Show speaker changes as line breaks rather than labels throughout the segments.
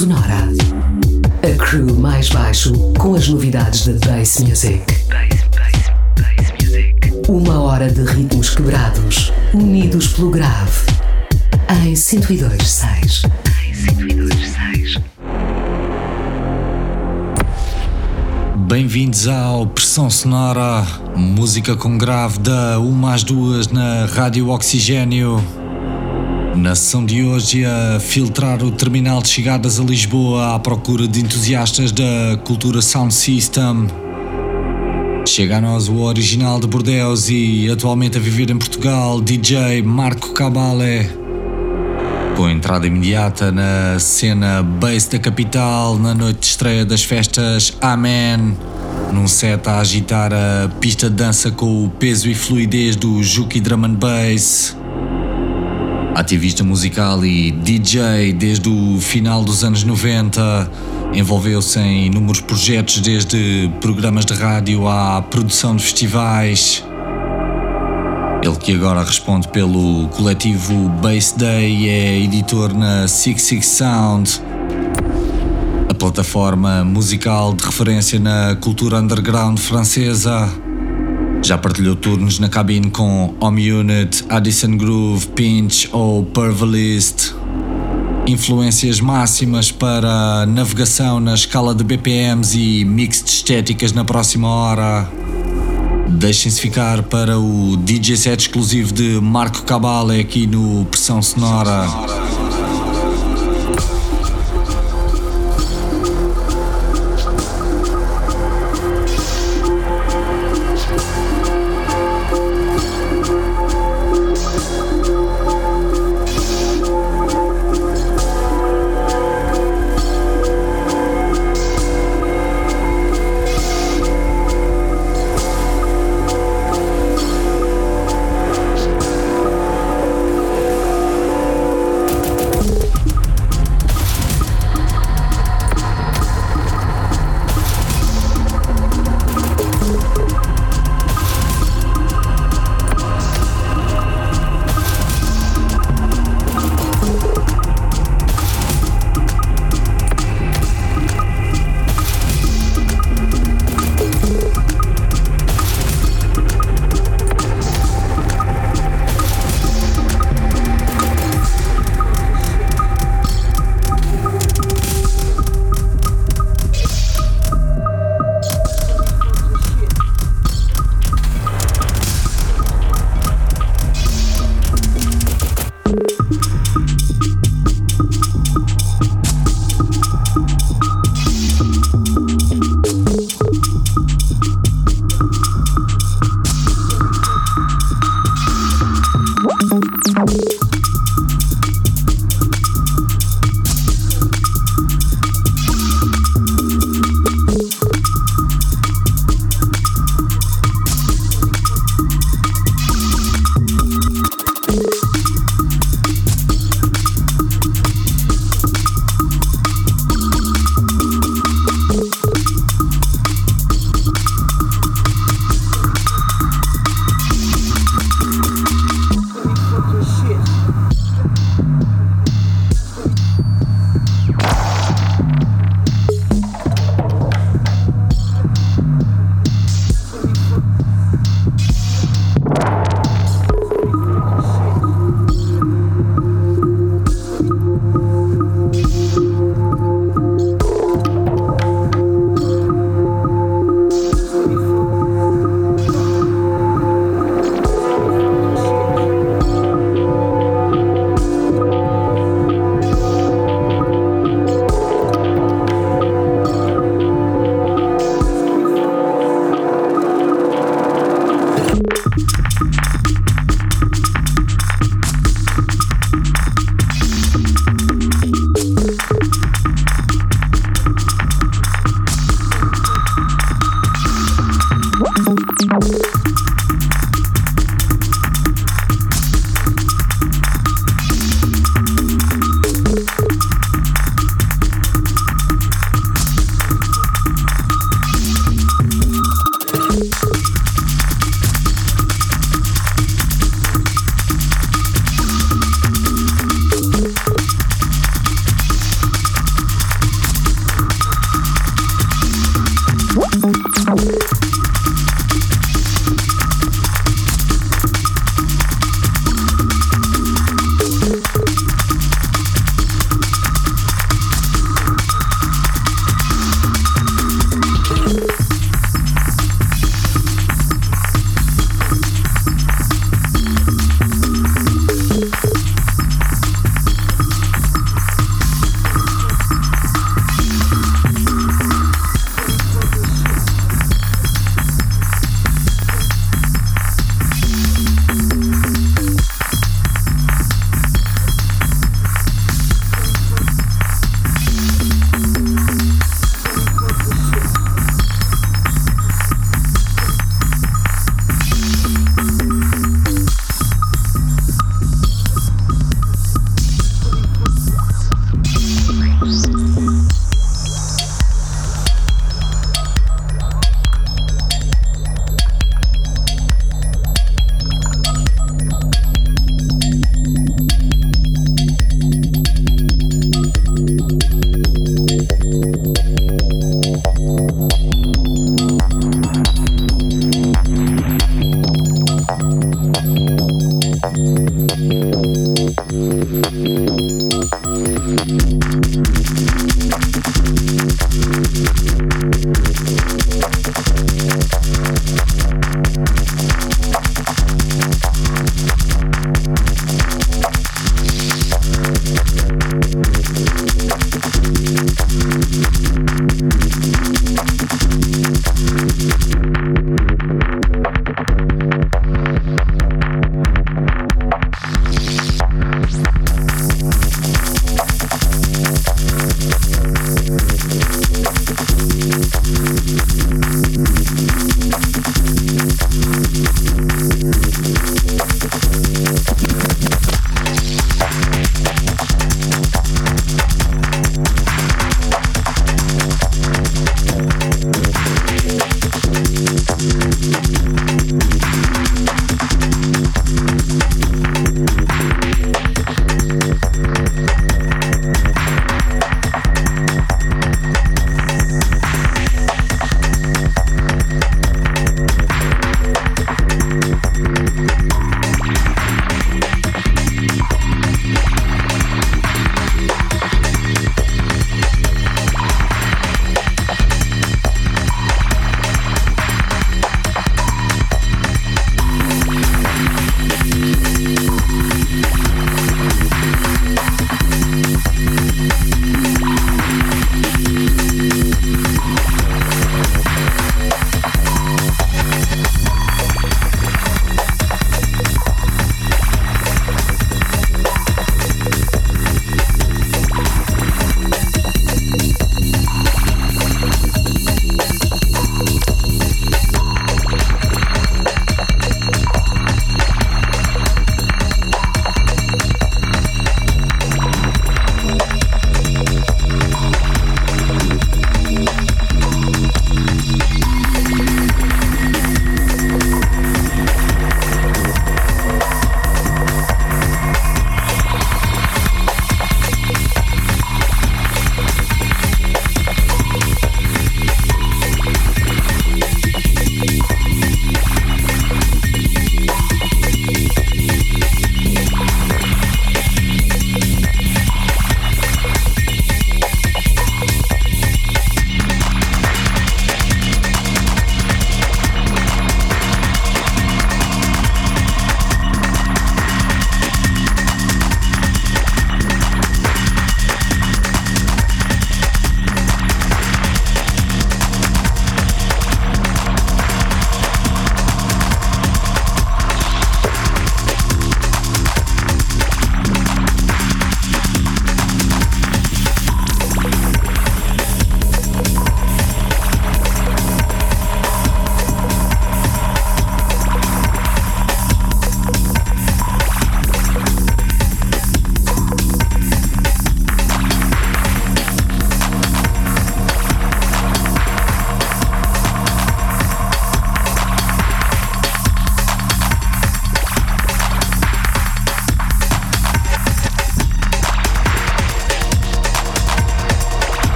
Sonora. A crew mais baixo com as novidades da Bass Music. Bass, bass, bass music. Uma hora de ritmos quebrados, unidos pelo grave. Em 102.6. Em 102.6.
Bem-vindos ao Pressão Sonora, música com grave da 1 às 2 na Rádio Oxigênio. Na sessão de hoje, a filtrar o terminal de chegadas a Lisboa à procura de entusiastas da cultura Sound System. Chega a nós o original de Bordeaux e atualmente a viver em Portugal, DJ Marco Cabale. Com entrada imediata na cena bass da capital, na noite de estreia das festas Amen. Num set a agitar a pista de dança com o peso e fluidez do Juki Drum and Bass. Ativista musical e DJ desde o final dos anos 90, envolveu-se em inúmeros projetos, desde programas de rádio à produção de festivais. Ele que agora responde pelo coletivo Bass Day é editor na Six Six Sound, a plataforma musical de referência na cultura underground francesa. Já partilhou turnos na cabine com Home Unit, Addison Groove, Pinch ou Purvalist. Influências máximas para navegação na escala de BPMs e mix de estéticas na próxima hora. Deixem-se ficar para o DJ set exclusivo de Marco Cabale aqui no Pressão Sonora.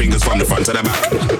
Fingers from the front to the back.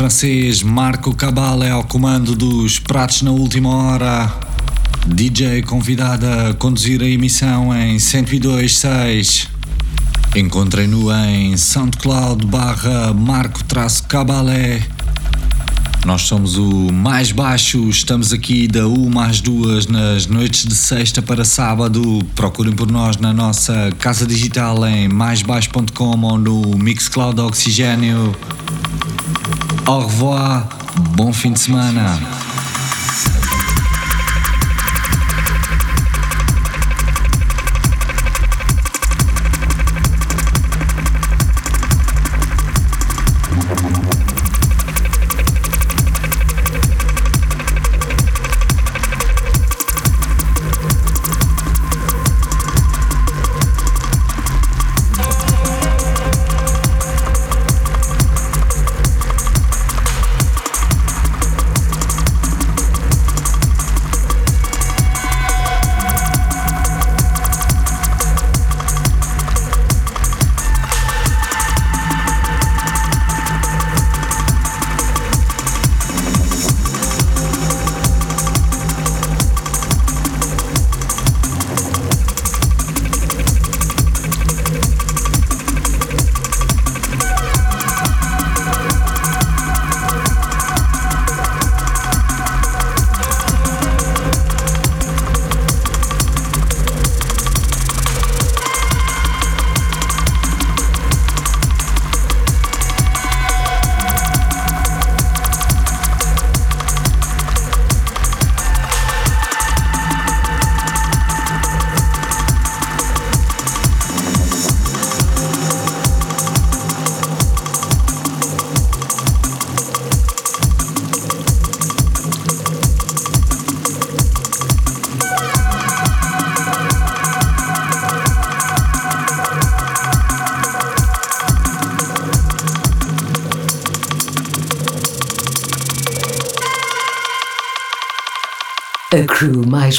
francês Marco Cabal é ao comando dos pratos na última hora. DJ convidado a conduzir a emissão em 102.6. Encontrem-no em SoundCloud barra Marco-Cabalé. Nós somos o mais baixo, estamos aqui da 1 às 2 nas noites de sexta para sábado. Procurem por nós na nossa casa digital em maisbaixo.com ou no Mixcloud Oxigênio. Au revoir, bom fim de semana.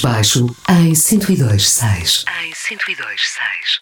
Baixo em 102.6. Em 102.6.